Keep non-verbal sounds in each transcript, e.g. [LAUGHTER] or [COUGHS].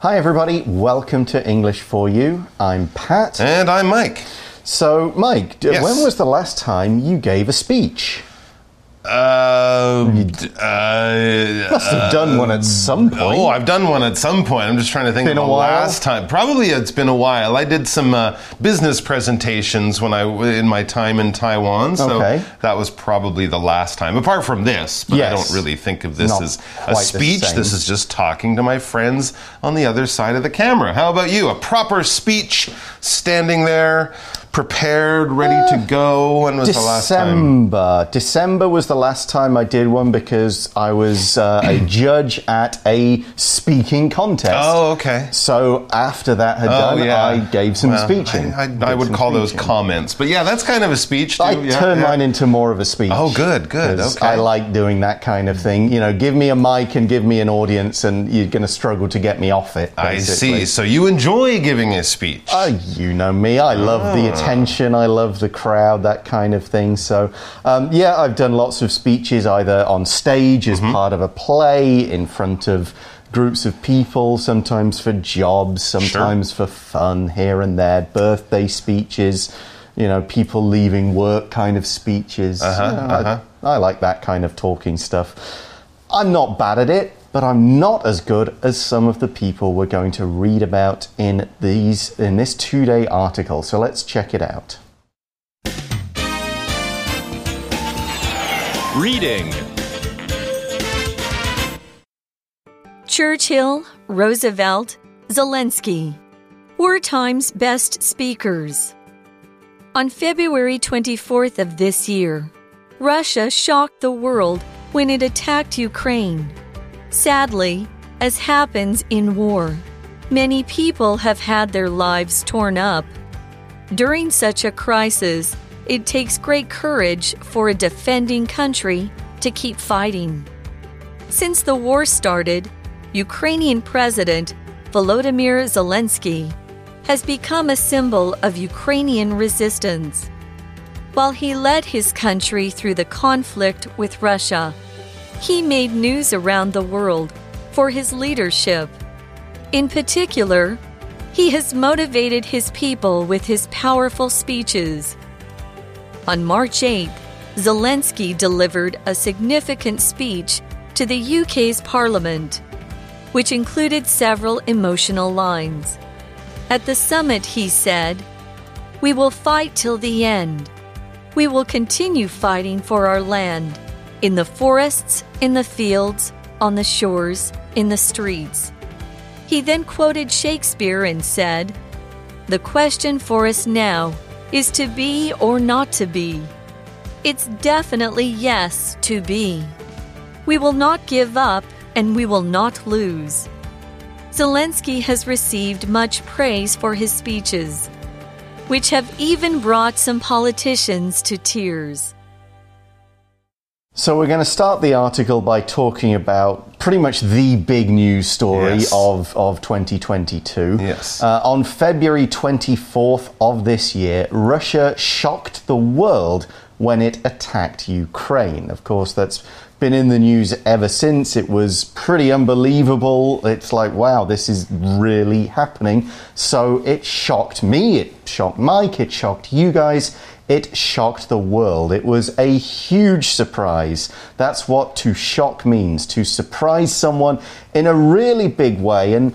Hi, everybody. Welcome to English for You. I'm Pat. And I'm Mike. So, Mike, Yes. when was the last time you gave a speech? Uh, d- uh, Must have done one at some point. Oh, I've done one at some point. I'm just trying to think Been of a the while? last time. Probably it's been a while. I did some uh, business presentations when I in my time in Taiwan, so Okay. that was probably the last time. Apart from this, but I don't really think of this Not as a speech. This is just talking to my friends on the other side of the camera. How about you? A proper speech, standing there, prepared, ready to go. When was the last time? December. December was the last time I did one because I was uh, a [COUGHS] judge at a speaking contest. Oh, okay. So after that had Oh, done, yeah. I gave some Well, speeching. I, I, I would call those comments, but yeah, that's kind of a speech. Too. I yeah, turned yeah. mine into more of a speech. Oh, good, good. okay. I like doing that kind of thing. You know, give me a mic and give me an audience, and you're going to struggle to get me off it. I see. So you enjoy giving a speech. Uh, you know me. I love Ah. the attention. I love the crowd, that kind of thing. So, um, yeah, I've done lots of speeches either on stage as Mm-hmm. part of a play, in front of groups of people, sometimes for jobs, sometimes for fun here and there, birthday speeches, you know, people leaving work kind of speeches. Uh-huh, You know, uh-huh. I like that kind of talking stuff. I'm not bad at it, but I'm not as good as some of the people we're going to read about in these in this two-day article. So let's check it out. Reading. Churchill, Roosevelt, Zelensky. Wartime's best speakers. On February 24th of this year, Russia shocked the world when it attacked Ukraine. Sadly, as happens in war, many people have had their lives torn up. During such a crisis, it takes great courage for a defending country to keep fighting. Since the war started, Ukrainian President Volodymyr Zelensky has become a symbol of Ukrainian resistance. While he led his country through the conflict with Russia, he made news around the world for his leadership. In particular, he has motivated his people with his powerful speeches. On March 8th, Zelensky delivered a significant speech to the UK's Parliament, which included several emotional lines. At the summit, he said, We will fight till the end. We will continue fighting for our land, in the forests, in the fields, on the shores, in the streets. He then quoted Shakespeare and said, The question for us now is to be or not to be. It's definitely yes to be. We will not give up and we will not lose. Zelensky has received much praise for his speeches, which have even brought some politicians to tears. So we're going to start the article by talking about pretty much the big news story Yes. of, of 2022. Yes. Uh, on February 24th of this year, Russia shocked the world when it attacked Ukraine. Of course, that's been in the news ever since. It was pretty unbelievable. It's like, wow, this is really happening. So it shocked me, it shocked Mike, it shocked you guys. It shocked the world. It was a huge surprise. That's what to shock means to surprise someone in a really big way. And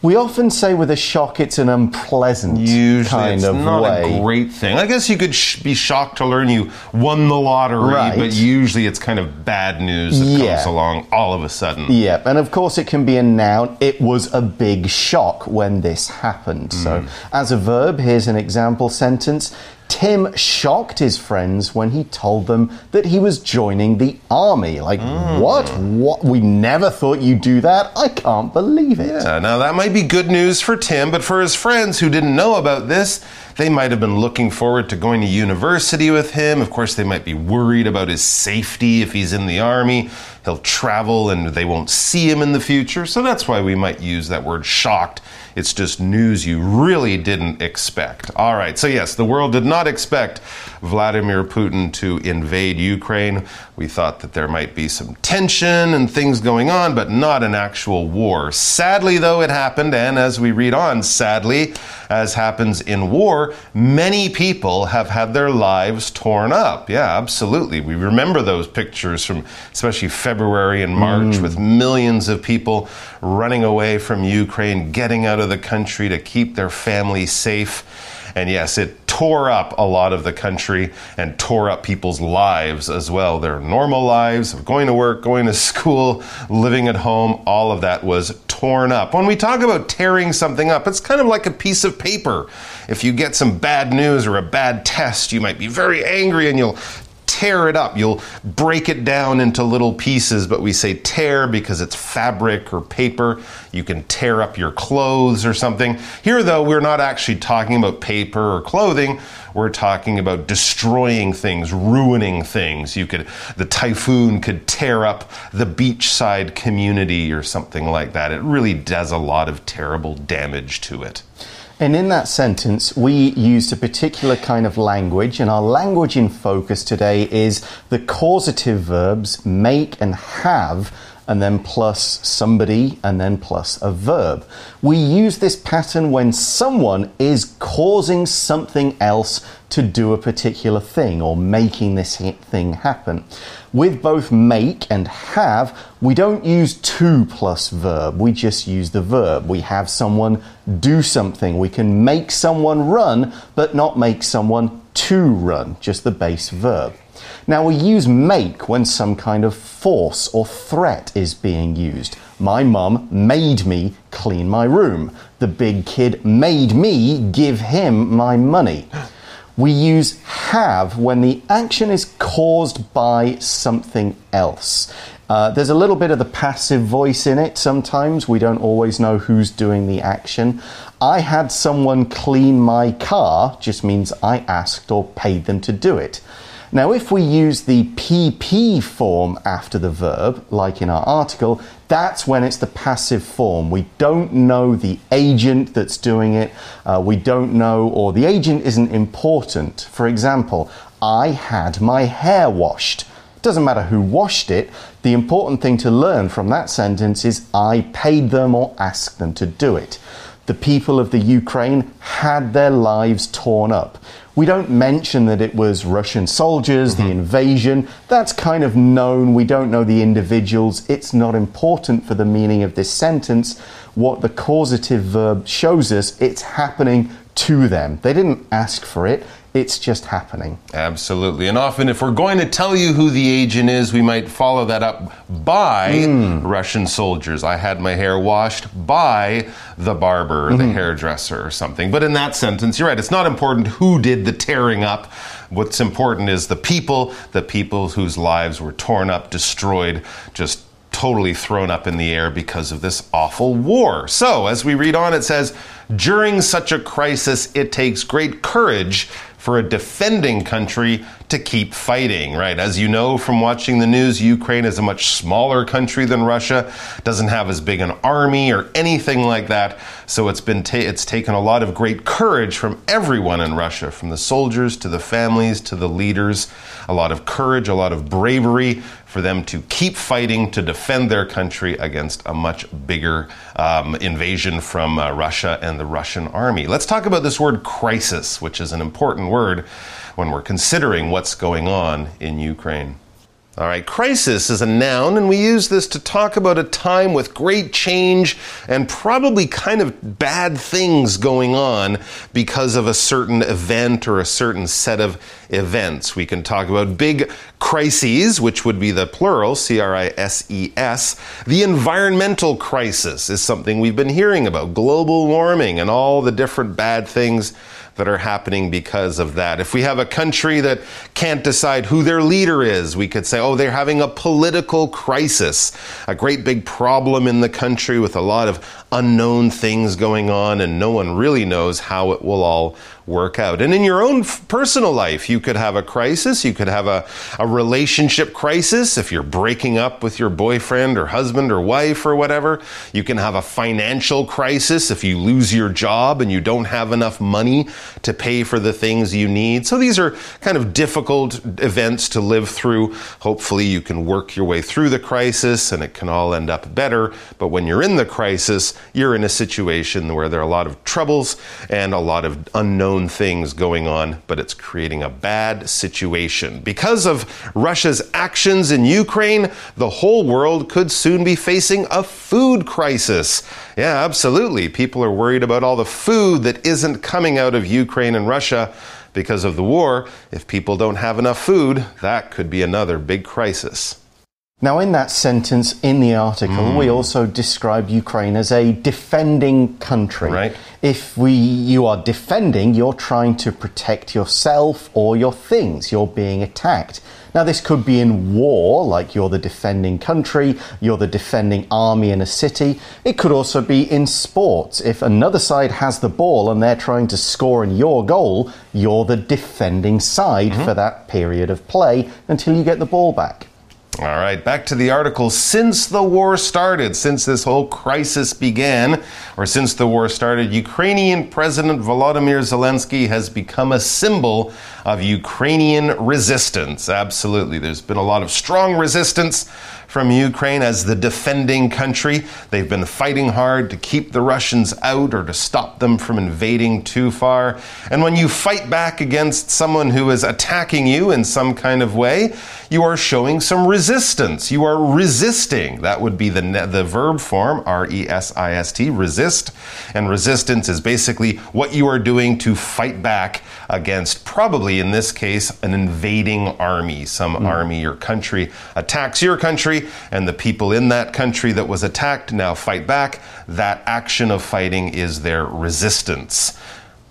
we often say with a shock, it's an unpleasant Usually, kind it's of not way. a great thing. I guess you could sh- be shocked to learn you won the lottery, Right. but usually it's kind of bad news that Yeah. comes along all of a sudden. Yeah, and of course it can be a noun. It was a big shock when this happened. So, mm. as a verb, here's an example sentence. Tim shocked his friends when he told them that he was joining the army. Like, mm. what? What? We never thought you'd do that. I can't believe it. Yeah, now that might be good news for Tim, but for his friends who didn't know about this, They might have been looking forward to going to university with him. Of course, they might be worried about his safety if he's in the army. He'll travel and they won't see him in the future. So that's why we might use that word shocked. It's just news you really didn't expect. All right, so yes, the world did not expect Vladimir Putin to invade Ukraine. We thought that there might be some tension and things going on, but not an actual war. Sadly, though, it happened, and as we read on, sadly, as happens in war, many people have had their lives torn up. Yeah, absolutely. We remember those pictures from especially February and March mm. with millions of people running away from Ukraine, getting out of the country to keep their families safe. And yes, it tore up a lot of the country and tore up people's lives as well. Their normal lives of going to work, going to [LAUGHS] school, living at home, all of that was torn up. When we talk about tearing something up, it's kind of like a piece of paper. If you get some bad news or a bad test, you might be very angry and you'll tear it up. You'll break it down into little pieces, but we say tear because it's fabric or paper. You can tear up your clothes or something. Here, though, we're not actually talking about paper or clothing. We're talking about destroying things, ruining things. You could, the typhoon could tear up the beachside community or something like that. It really does a lot of terrible damage to it. And in that sentence, we used a particular kind of language, and our language in focus today is the causative verbs make and have and then plus somebody, and then plus a verb. We use this pattern when someone is causing something else to do a particular thing or making this thing happen. With both make and have, we don't use to plus verb, we just use the verb. We have someone do something. We can make someone run, but not make someone to run, just the base verb. Now, we use make when some kind of force or threat is being used. My mum made me clean my room. The big kid made me give him my money. We use have when the action is caused by something else. Uh, there's a little bit of the passive voice in it sometimes. We don't always know who's doing the action. I had someone clean my car just means I asked or paid them to do it. Now, if we use the PP form after the verb, like in our article, that's when it's the passive form. We don't know the agent that's doing it. Uh, we don't know, or the agent isn't important. For example, I had my hair washed. Doesn't matter who washed it. The important thing to learn from that sentence is I paid them or asked them to do it. The people of the Ukraine had their lives torn up. We don't mention that it was Russian soldiers, mm-hmm. the invasion. That's kind of known. We don't know the individuals. It's not important for the meaning of this sentence. What the causative verb shows us, it's happening to them. They didn't ask for it. It's just happening. Absolutely. And often, if we're going to tell you who the agent is, we might follow that up by mm. Russian soldiers. I had my hair washed by the barber, mm-hmm. the hairdresser, or something. But in that sentence, you're right. It's not important who did the tearing up. What's important is the people, the people whose lives were torn up, destroyed, just totally thrown up in the air because of this awful war. So, as we read on, it says, during such a crisis, it takes great courage for a defending country to keep fighting, right? As you know from watching the news, Ukraine is a much smaller country than Russia, doesn't have as big an army or anything like that. So it's been ta- it's taken a lot of great courage from everyone in Russia, from the soldiers to the families to the leaders, a lot of courage, a lot of bravery for them to keep fighting to defend their country against a much bigger um, invasion from uh, Russia and the Russian army. Let's talk about this word crisis, which is an important word when we're considering what's going on in Ukraine. All right, crisis is a noun, and we use this to talk about a time with great change and probably kind of bad things going on because of a certain event or a certain set of events. We can talk about big crises, which would be the plural, C R I S E S. The environmental crisis is something we've been hearing about, global warming and all the different bad things that are happening because of that. If we have a country that can't decide who their leader is, we could say, oh, they're having a political crisis, a great big problem in the country with a lot of unknown things going on, and no one really knows how it will all work out. And in your own personal life, you could have a crisis. You could have a, a relationship crisis if you're breaking up with your boyfriend or husband or wife or whatever. You can have a financial crisis if you lose your job and you don't have enough money to pay for the things you need. So these are kind of difficult events to live through. Hopefully, you can work your way through the crisis and it can all end up better. But when you're in the crisis, you're in a situation where there are a lot of troubles and a lot of unknown things going on, but it's creating a bad situation. Because of Russia's actions in Ukraine, the whole world could soon be facing a food crisis. Yeah, absolutely. People are worried about all the food that isn't coming out of Ukraine and Russia because of the war. If people don't have enough food, that could be another big crisis. Now, in that sentence in the article, mm. we also describe Ukraine as a defending country. Right. If we, you are defending, you're trying to protect yourself or your things. You're being attacked. Now, this could be in war, like you're the defending country, you're the defending army in a city. It could also be in sports. If another side has the ball and they're trying to score in your goal, you're the defending side mm-hmm. for that period of play until you get the ball back. All right, back to the article. Since the war started, since this whole crisis began, or since the war started, Ukrainian President Volodymyr Zelensky has become a symbol of Ukrainian resistance. Absolutely. There's been a lot of strong resistance from Ukraine as the defending country. They've been fighting hard to keep the Russians out or to stop them from invading too far. And when you fight back against someone who is attacking you in some kind of way, you are showing some resistance. You are resisting. That would be the, the verb form, R E S I S T, resist. And resistance is basically what you are doing to fight back against, probably in this case, an invading army. Some mm. army or country attacks your country and the people in that country that was attacked now fight back, that action of fighting is their resistance.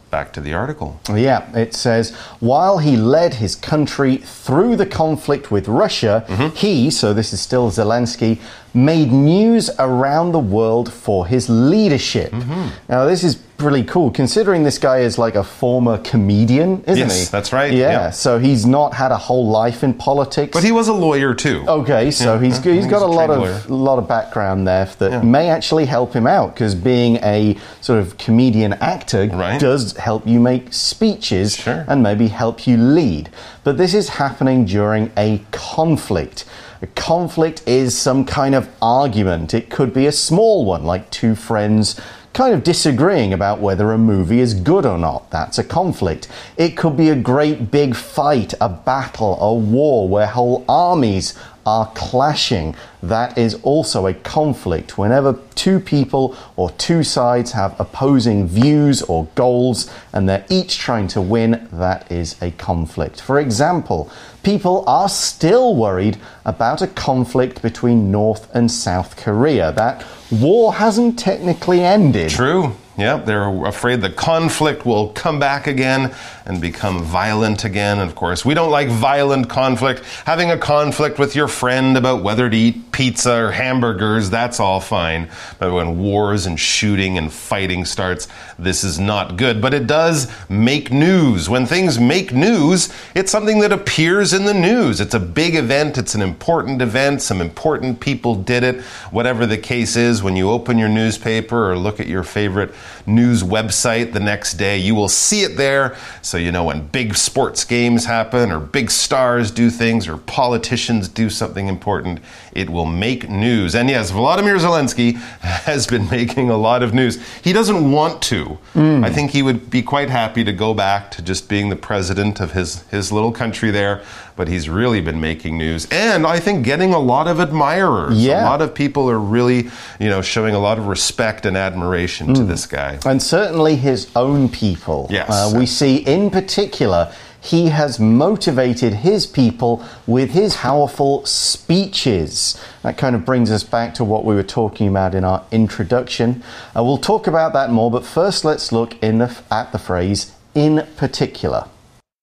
Back to the article. Yeah, it says while he led his country through the conflict with Russia, mm-hmm. he, so this is still Zelensky, made news around the world for his leadership. Mm-hmm. Now, this is really cool considering this guy is like a former comedian, isn't yes, he? that's right. Yeah, yeah, so he's not had a whole life in politics. But he was a lawyer too. Okay, so yeah. he's, he's got a, a lot of a lot of background there that may actually help him out because being a sort of comedian actor right. does help you make speeches sure. and maybe help you lead. But this is happening during a conflict. A conflict is some kind of argument. It could be a small one, like two friends kind of disagreeing about whether a movie is good or not. That's a conflict. It could be a great big fight, a battle, a war where whole armies are clashing. That is also a conflict. Whenever two people or two sides have opposing views or goals and they're each trying to win, that is a conflict. For example, people are still worried about a conflict between North and South Korea. That war hasn't technically ended. True. Yep, they're afraid the conflict will come back again and become violent again. And of course, we don't like violent conflict. Having a conflict with your friend about whether to eat pizza or hamburgers, that's all fine. But when wars and shooting and fighting starts, this is not good. But it does make news. When things make news, it's something that appears in the news. It's a big event, it's an important event, some important people did it. Whatever the case is, when you open your newspaper or look at your favorite news website the next day. You will see it there. So, you know, when big sports games happen or big stars do things or politicians do something important, it will make news. And yes, Vladimir Zelensky [LAUGHS] has been making a lot of news. He doesn't want to. Mm. I think he would be quite happy to go back to just being the president of his, his little country there but he's really been making news and I think getting a lot of admirers. Yeah. A lot of people are really, you know, showing a lot of respect and admiration mm. to this guy. And certainly his own people. Yes. Uh, we see in particular he has motivated his people with his powerful speeches. That kind of brings us back to what we were talking about in our introduction. Uh, we'll talk about that more, but first let's look the, at the phrase in particular.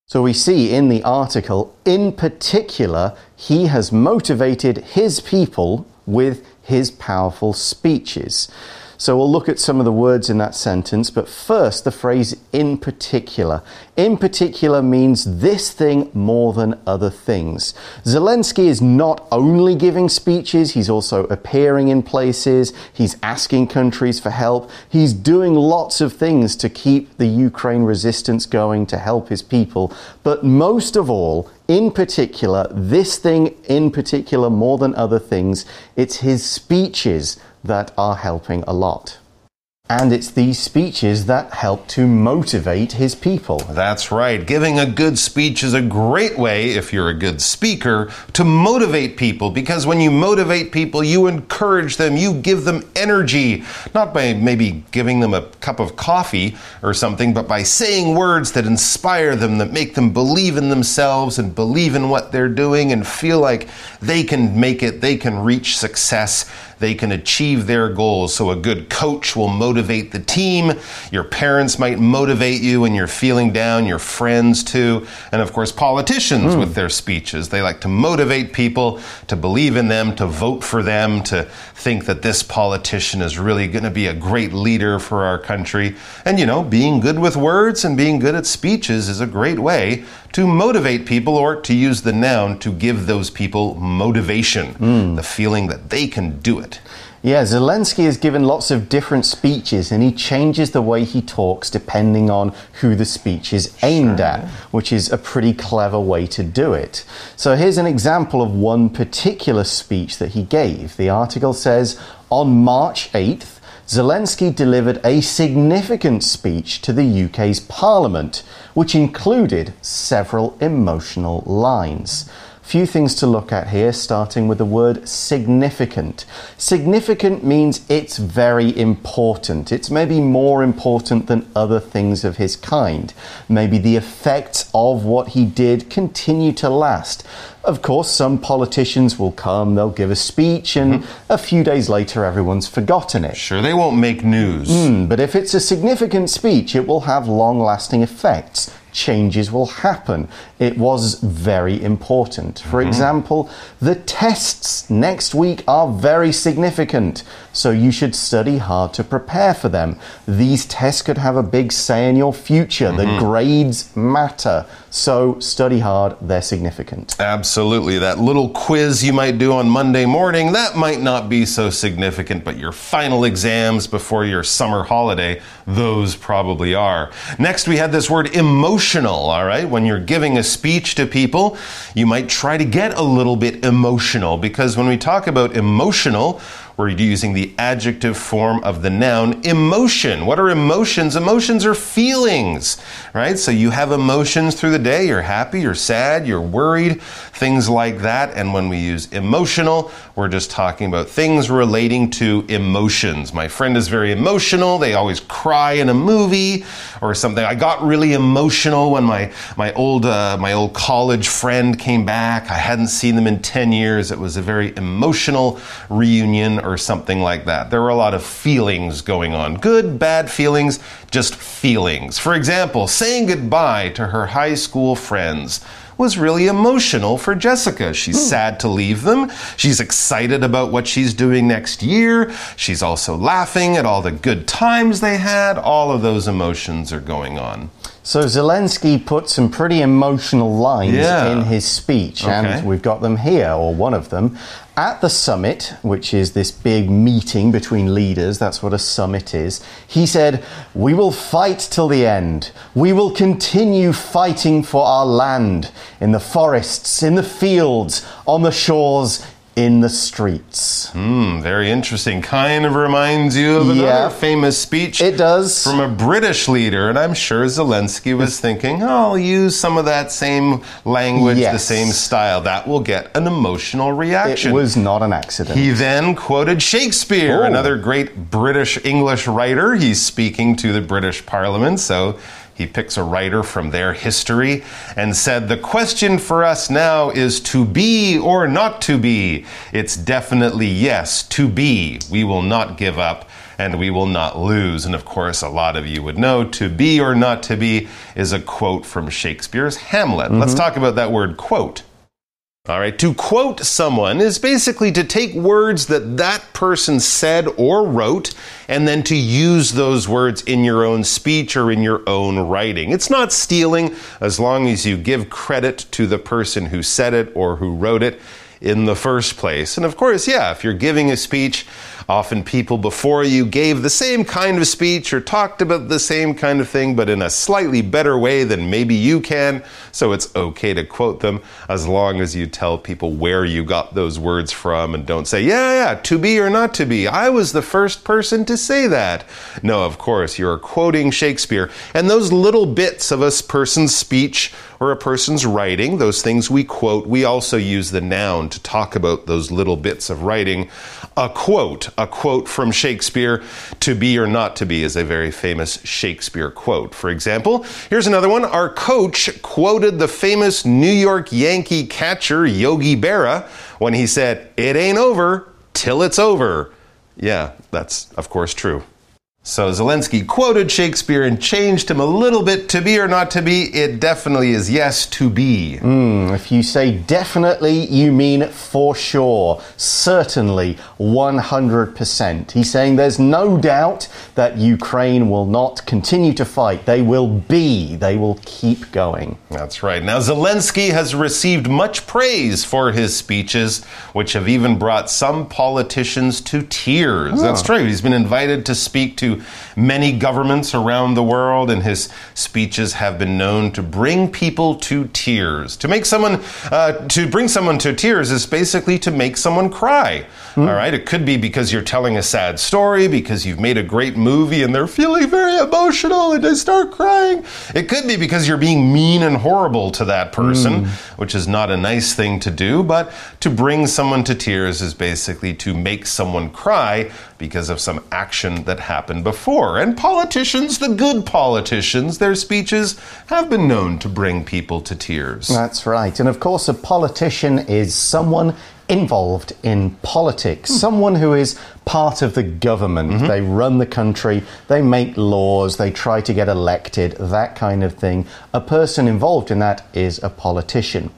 So we see in the article, in particular, he has motivated his people with his powerful speeches. So we'll look at some of the words in that sentence, but first the phrase in particular. In particular means this thing more than other things. Zelensky is not only giving speeches, he's also appearing in places, he's asking countries for help, he's doing lots of things to keep the Ukraine resistance going to help his people. But most of all, in particular, this thing in particular, more than other things, it's his speeches that are helping a lot. And it's these speeches that help to motivate his people. That's right. Giving a good speech is a great way, if you're a good speaker, to motivate people because when you motivate people, you encourage them, you give them energy. Not by maybe giving them a cup of coffee or something, but by saying words that inspire them, that make them believe in themselves and believe in what they're doing and feel like they can make it, they can reach success they can achieve their goals. So a good coach will motivate the team. Your parents might motivate you when you're feeling down, your friends too. And of course, politicians mm. with their speeches. They like to motivate people to believe in them, to vote for them, to think that this politician is really going to be a great leader for our country. And you know, being good with words and being good at speeches is a great way to motivate people, or to use the noun, to give those people motivation, mm. the feeling that they can do it. Yeah, Zelensky has given lots of different speeches and he changes the way he talks depending on who the speech is aimed sure. at, which is a pretty clever way to do it. So here's an example of one particular speech that he gave. The article says on March 8th, Zelensky delivered a significant speech to the UK's Parliament, which included several emotional lines. Few things to look at here, starting with the word significant. Significant means it's very important. It's maybe more important than other things of his kind. Maybe the effects of what he did continue to last. Of course, some politicians will come, they'll give a speech, and mm -hmm. a few days later, everyone's forgotten it. Sure, they won't make news. Mm, but if it's a significant speech, it will have long lasting effects changes will happen. It was very important. For mm-hmm. example, the tests next week are very significant, so you should study hard to prepare for them. These tests could have a big say in your future. Mm-hmm. The grades matter, so study hard, they're significant. Absolutely. That little quiz you might do on Monday morning, that might not be so significant, but your final exams before your summer holiday, those probably are. Next, we had this word emotional, all right? When you're giving a speech to people, you might try to get a little bit emotional because when we talk about emotional, we're using the adjective form of the noun emotion. What are emotions? Emotions are feelings, right? So you have emotions through the day. You're happy, you're sad, you're worried, things like that. And when we use emotional, we're just talking about things relating to emotions. My friend is very emotional. They always cry in a movie or something. I got really emotional when my, my old, uh, my old college friend came back. I hadn't seen them in 10 years. It was a very emotional reunion or something like that. There were a lot of feelings going on good, bad feelings, just feelings. For example, saying goodbye to her high school friends was really emotional for Jessica. She's mm. sad to leave them. She's excited about what she's doing next year. She's also laughing at all the good times they had. All of those emotions are going on. So Zelensky put some pretty emotional lines yeah. in his speech, okay. and we've got them here, or one of them. At the summit, which is this big meeting between leaders, that's what a summit is, he said, We will fight till the end. We will continue fighting for our land in the forests, in the fields, on the shores, in the streets. Hmm, very interesting. Kind of reminds you of another yeah, famous speech. It does. From a British leader, and I'm sure Zelensky was thinking, oh, I'll use some of that same language, yes. the same style. That will get an emotional reaction. It was not an accident. He then quoted Shakespeare, another great British English writer. He's speaking to the British Parliament, so he picks a writer from their history and said, The question for us now is to be or not to be. It's definitely yes, to be. We will not give up and we will not lose. And of course, a lot of you would know to be or not to be is a quote from Shakespeare's Hamlet. Mm -hmm. Let's mm-hmm. talk about that word quote. All right, to quote someone is basically to take words that that person said or wrote and then to use those words in your own speech or in your own writing. It's not stealing as long as you give credit to the person who said it or who wrote it in the first place. And of course, yeah, if you're giving a speech, often people before you gave the same kind of speech or talked about the same kind of thing, but in a slightly better way than maybe you can. So it's okay to quote them as long as you tell people where you got those words from and don't say, yeah, yeah, to be or not to be. I was the first person to say that. No, of course, you're quoting Shakespeare. And those little bits of a person's speech or a person's writing, those things we quote, we also use the noun to talk about those little bits of writing. A quote, a quote from Shakespeare, to be or not to be, is a very famous Shakespeare quote. For example, here's another one. Our coach quoted the famous New York Yankee catcher Yogi Berra when he said, It ain't over till it's over. Yeah, that's of course true. So Zelensky quoted Shakespeare and changed him a little bit to be or not to be. It definitely is yes to be. Mm, if you say definitely, you mean for sure, certainly, 100%. He's saying there's no doubt that Ukraine will not continue to fight. They will be, they will keep going. That's right. Now, Zelensky has received much praise for his speeches, which have even brought some politicians to tears. Oh. That's true. He's been invited to speak to many governments around the world, and his speeches have been known to bring people to tears. To make someone, uh, to bring someone to tears is basically to make someone cry. Mm. All right, it could be because you're telling a sad story, because you've made a great movie and they're feeling very emotional and they start crying. It could be because you're being mean and horrible to that person, mm. which is not a nice thing to do, but to bring someone to tears is basically to make someone cry because of some action that happened before. And politicians, the good politicians, their speeches have been known to bring people to tears. That's right. And of course, a politician is someone involved in politics, hmm. someone who is part of the government. Mm-hmm. They run the country, they make laws, they try to get elected, that kind of thing. A person involved in that is a politician.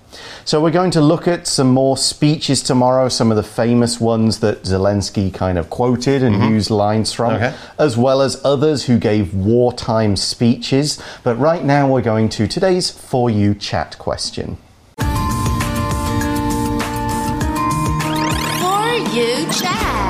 So, we're going to look at some more speeches tomorrow, some of the famous ones that Zelensky kind of quoted and mm-hmm. used lines from, okay. as well as others who gave wartime speeches. But right now, we're going to today's For You chat question. For You Chat.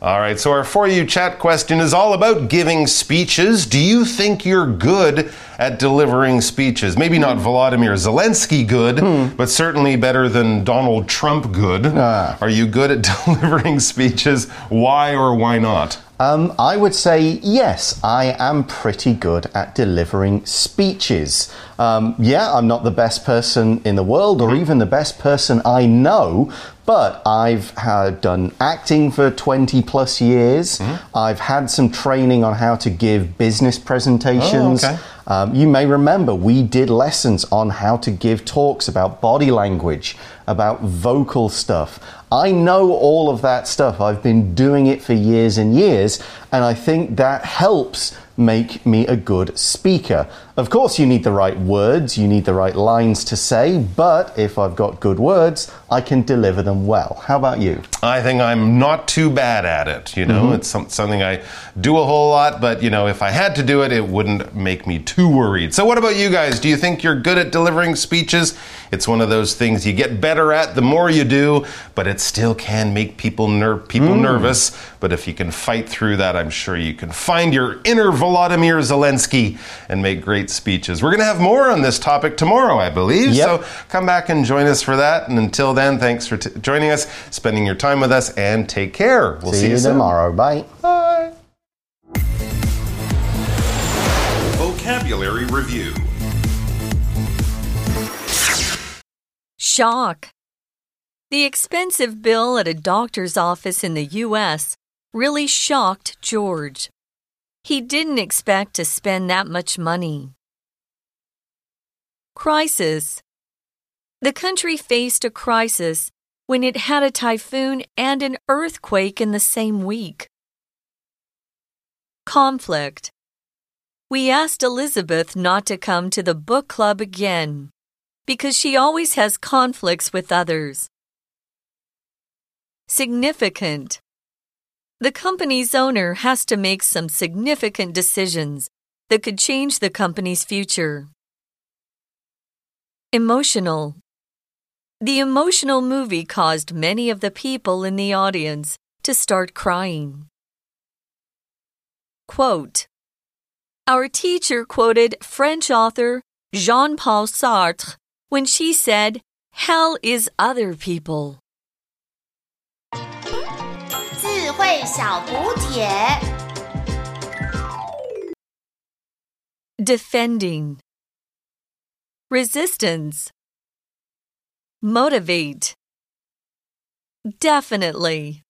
All right, so our For You Chat question is all about giving speeches. Do you think you're good at delivering speeches? Maybe not Volodymyr Zelensky good, hmm. but certainly better than Donald Trump good. Ah. Are you good at [LAUGHS] delivering speeches? Why or why not? Um, I would say yes, I am pretty good at delivering speeches. Um, yeah, I'm not the best person in the world or mm-hmm. even the best person I know, but I've had, done acting for 20 plus years. Mm-hmm. I've had some training on how to give business presentations. Oh, okay. Um, you may remember we did lessons on how to give talks about body language, about vocal stuff. I know all of that stuff. I've been doing it for years and years, and I think that helps make me a good speaker. Of course, you need the right words, you need the right lines to say, but if I've got good words, I can deliver them well. How about you? I think I'm not too bad at it. You know, mm -hmm. it's some, something I do a whole lot, but you know, if I had to do it, it wouldn't make me too worried. So, what about you guys? Do you think you're good at delivering speeches? It's one of those things you get better at the more you do, but it still can make people ner- people mm. nervous. But if you can fight through that, I'm sure you can find your inner Volodymyr Zelensky and make great speeches. We're going to have more on this topic tomorrow, I believe. Yep. So come back and join us for that. And until then, thanks for t- joining us, spending your time with us, and take care. We'll see, see you, tomorrow. Bye. Bye. Vocabulary Review Shock. The expensive bill at a doctor's office in the U.S. really shocked George. He didn't expect to spend that much money. Crisis. The country faced a crisis when it had a typhoon and an earthquake in the same week. Conflict. We asked Elizabeth not to come to the book club again. because she always has conflicts with others. Significant. The company's owner has to make some significant decisions that could change the company's future. Emotional. The emotional movie caused many of the people in the audience to start crying. Quote Our teacher quoted French author Jean Paul Sartre when she said, Hell is other people. 智慧小补帖。 Defending. Resistance. Motivate. Definitely.